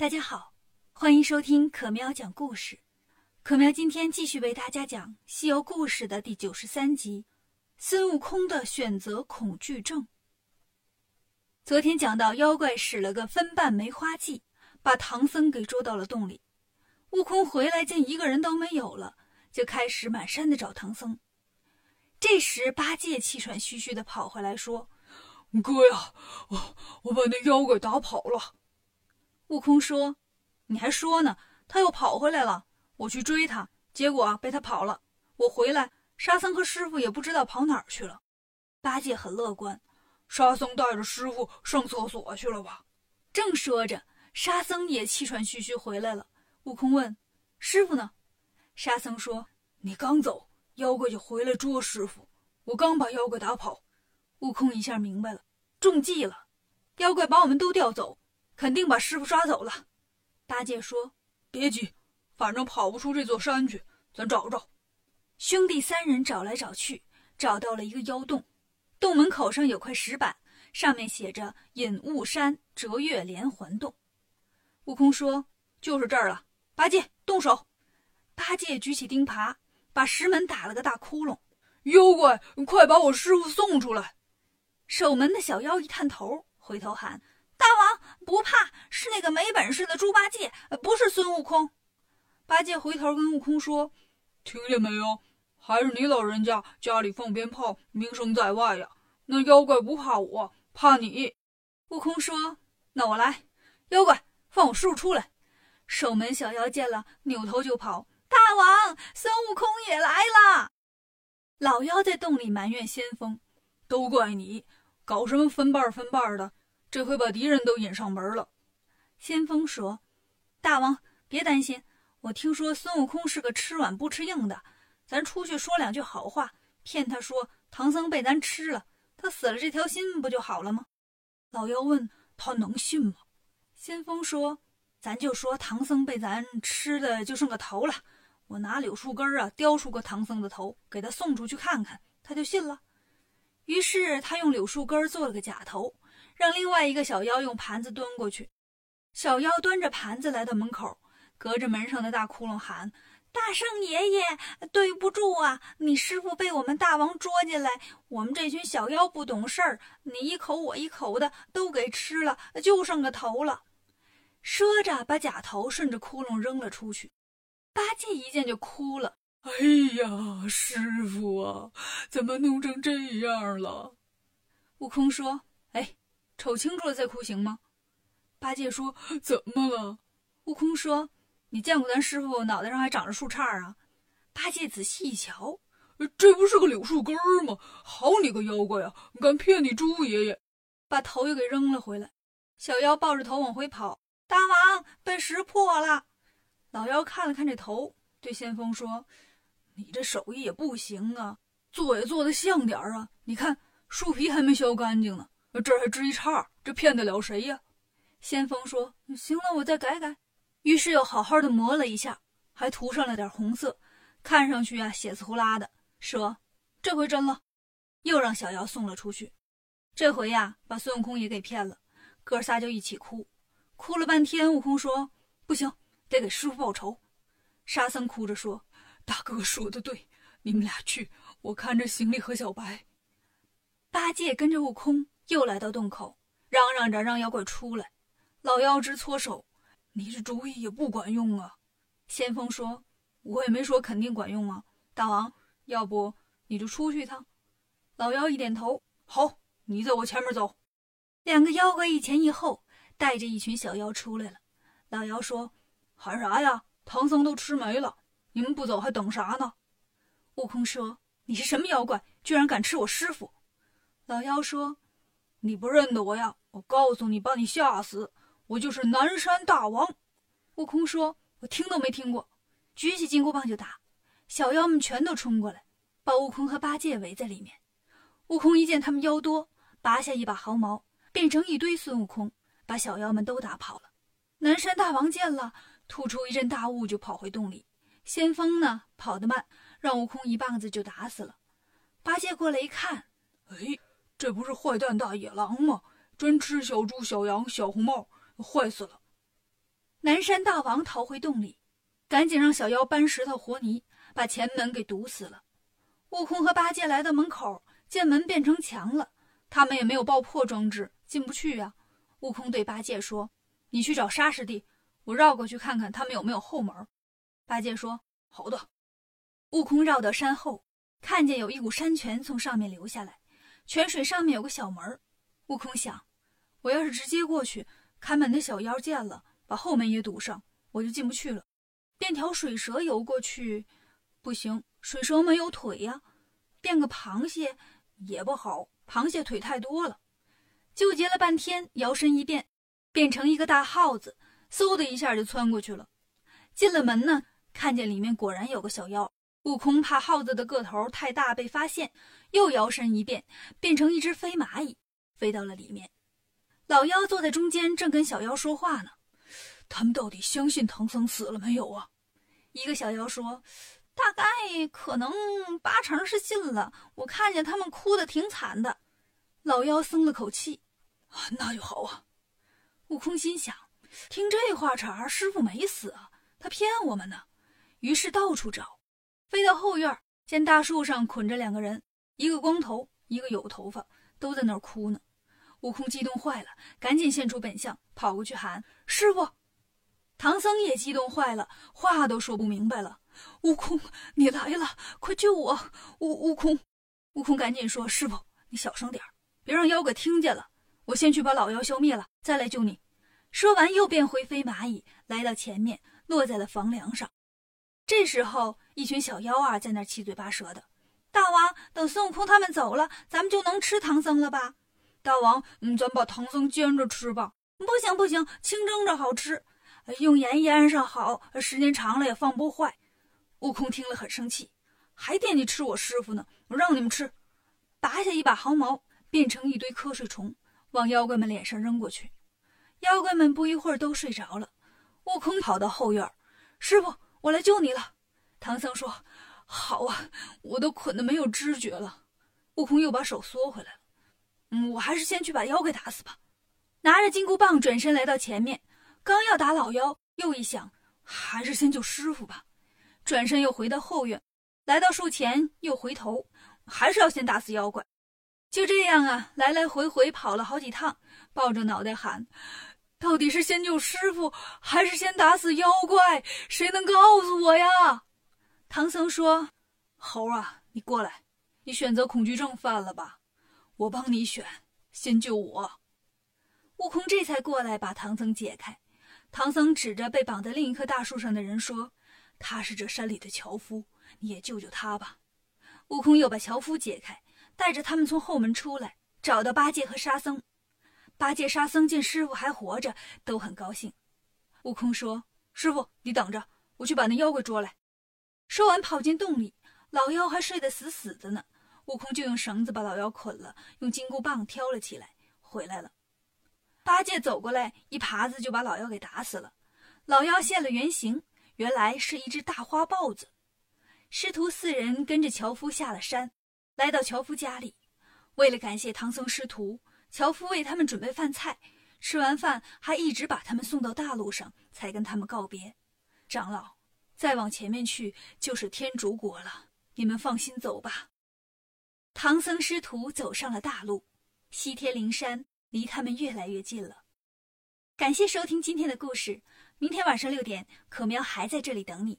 大家好，欢迎收听可喵讲故事。可喵今天继续为大家讲《西游故事》的第九十三集《孙悟空的选择恐惧症》。昨天讲到，妖怪使了个分瓣梅花计，把唐僧给捉到了洞里。悟空回来见一个人都没有了，就开始满山的找唐僧。这时，八戒气喘吁吁的跑回来，说：“哥呀，我我把那妖怪打跑了。”悟空说：“你还说呢，他又跑回来了。我去追他，结果被他跑了。我回来，沙僧和师傅也不知道跑哪儿去了。”八戒很乐观：“沙僧带着师傅上厕所去了吧？”正说着，沙僧也气喘吁吁回来了。悟空问：“师傅呢？”沙僧说：“你刚走，妖怪就回来捉师傅。我刚把妖怪打跑。”悟空一下明白了，中计了，妖怪把我们都调走。肯定把师傅抓走了，八戒说：“别急，反正跑不出这座山去，咱找找。”兄弟三人找来找去，找到了一个妖洞，洞门口上有块石板，上面写着“隐雾山折月连环洞”。悟空说：“就是这儿了。”八戒动手。八戒举起钉耙，把石门打了个大窟窿。妖怪，快把我师傅送出来！守门的小妖一探头，回头喊。大王不怕，是那个没本事的猪八戒，不是孙悟空。八戒回头跟悟空说：“听见没有？还是你老人家家里放鞭炮，名声在外呀。那妖怪不怕我，怕你。”悟空说：“那我来。妖怪，放我师傅出来！”守门小妖见了，扭头就跑。大王，孙悟空也来了。老妖在洞里埋怨先锋：“都怪你，搞什么分瓣分瓣的。”这回把敌人都引上门了。先锋说：“大王别担心，我听说孙悟空是个吃软不吃硬的，咱出去说两句好话，骗他说唐僧被咱吃了，他死了这条心不就好了吗？”老妖问他能信吗？先锋说：“咱就说唐僧被咱吃的就剩个头了，我拿柳树根啊雕出个唐僧的头，给他送出去看看，他就信了。于是他用柳树根做了个假头。”让另外一个小妖用盘子端过去，小妖端着盘子来到门口，隔着门上的大窟窿喊：“大圣爷爷，对不住啊！你师傅被我们大王捉进来，我们这群小妖不懂事儿，你一口我一口的都给吃了，就剩个头了。”说着，把假头顺着窟窿扔了出去。八戒一见就哭了：“哎呀，师傅啊，怎么弄成这样了？”悟空说：“哎。”瞅清楚了再哭行吗？八戒说：“怎么了？”悟空说：“你见过咱师傅脑袋上还长着树杈啊？”八戒仔细一瞧，这不是个柳树根儿吗？好你个妖怪呀，敢骗你猪爷爷！把头又给扔了回来。小妖抱着头往回跑，大王被识破了。老妖看了看这头，对先锋说：“你这手艺也不行啊，做也做的像点儿啊！你看树皮还没削干净呢。”这还支一叉，这骗得了谁呀？先锋说：“行了，我再改改。”于是又好好的磨了一下，还涂上了点红色，看上去啊血丝呼啦的。说：“这回真了。”又让小妖送了出去。这回呀，把孙悟空也给骗了。哥仨就一起哭，哭了半天。悟空说：“不行，得给师傅报仇。”沙僧哭着说：“大哥说的对，你们俩去，我看着行李和小白。”八戒跟着悟空。又来到洞口，嚷嚷着让妖怪出来。老妖直搓手：“你这主意也不管用啊！”先锋说：“我也没说肯定管用啊，大王，要不你就出去一趟。”老妖一点头：“好，你在我前面走。”两个妖怪一前一后，带着一群小妖出来了。老妖说：“喊啥呀？唐僧都吃没了，你们不走还等啥呢？”悟空说：“你是什么妖怪？居然敢吃我师傅？”老妖说。你不认得我呀？我告诉你，把你吓死！我就是南山大王。悟空说：“我听都没听过。”举起金箍棒就打，小妖们全都冲过来，把悟空和八戒围在里面。悟空一见他们妖多，拔下一把毫毛，变成一堆孙悟空，把小妖们都打跑了。南山大王见了，吐出一阵大雾，就跑回洞里。先锋呢，跑得慢，让悟空一棒子就打死了。八戒过来一看，哎。这不是坏蛋大野狼吗？专吃小猪、小羊、小红帽，坏死了！南山大王逃回洞里，赶紧让小妖搬石头和泥，把前门给堵死了。悟空和八戒来到门口，见门变成墙了，他们也没有爆破装置，进不去呀。悟空对八戒说：“你去找沙师弟，我绕过去看看他们有没有后门。”八戒说：“好的。”悟空绕到山后，看见有一股山泉从上面流下来，泉水上面有个小门。悟空想：“我要是直接过去，看门的小妖见了，把后门也堵上，我就进不去了。变条水蛇游过去，不行，水蛇没有腿呀。变个螃蟹也不好，螃蟹腿太多了。纠结了半天，摇身一变，变成一个大耗子，嗖的一下就窜过去了。进了门呢，看见里面果然有个小妖。”悟空怕耗子的个头太大被发现，又摇身一变，变成一只飞蚂蚁，飞到了里面。老妖坐在中间，正跟小妖说话呢。他们到底相信唐僧死了没有啊？一个小妖说：“大概可能八成是信了。我看见他们哭得挺惨的。”老妖松了口气：“啊，那就好啊。”悟空心想：听这话茬，师傅没死啊，他骗我们呢。于是到处找。飞到后院，见大树上捆着两个人，一个光头，一个有头发，都在那儿哭呢。悟空激动坏了，赶紧现出本相，跑过去喊：“师傅！”唐僧也激动坏了，话都说不明白了：“悟空，你来了，快救我！”悟悟空，悟空赶紧说：“师傅，你小声点别让妖怪听见了。我先去把老妖消灭了，再来救你。”说完，又变回飞蚂蚁，来到前面，落在了房梁上。这时候，一群小妖啊在那七嘴八舌的。大王，等孙悟空他们走了，咱们就能吃唐僧了吧？大王，嗯，咱把唐僧煎着吃吧。不行不行，清蒸着好吃，用盐腌上好，时间长了也放不坏。悟空听了很生气，还惦记吃我师傅呢。我让你们吃，拔下一把毫毛，变成一堆瞌睡虫，往妖怪们脸上扔过去。妖怪们不一会儿都睡着了。悟空跑到后院，师傅。我来救你了，唐僧说：“好啊，我都捆得没有知觉了。”悟空又把手缩回来了。嗯，我还是先去把妖怪打死吧。拿着金箍棒转身来到前面，刚要打老妖，又一想，还是先救师傅吧。转身又回到后院，来到树前，又回头，还是要先打死妖怪。就这样啊，来来回回跑了好几趟，抱着脑袋喊。到底是先救师傅，还是先打死妖怪？谁能告诉我呀？唐僧说：“猴啊，你过来，你选择恐惧症犯了吧？我帮你选，先救我。”悟空这才过来把唐僧解开。唐僧指着被绑在另一棵大树上的人说：“他是这山里的樵夫，你也救救他吧。”悟空又把樵夫解开，带着他们从后门出来，找到八戒和沙僧。八戒、沙僧见师傅还活着，都很高兴。悟空说：“师傅，你等着，我去把那妖怪捉来。”说完，跑进洞里。老妖还睡得死死的呢。悟空就用绳子把老妖捆了，用金箍棒挑了起来，回来了。八戒走过来，一耙子就把老妖给打死了。老妖现了原形，原来是一只大花豹子。师徒四人跟着樵夫下了山，来到樵夫家里，为了感谢唐僧师徒。樵夫为他们准备饭菜，吃完饭还一直把他们送到大路上，才跟他们告别。长老，再往前面去就是天竺国了，你们放心走吧。唐僧师徒走上了大路，西天灵山离他们越来越近了。感谢收听今天的故事，明天晚上六点，可喵还在这里等你。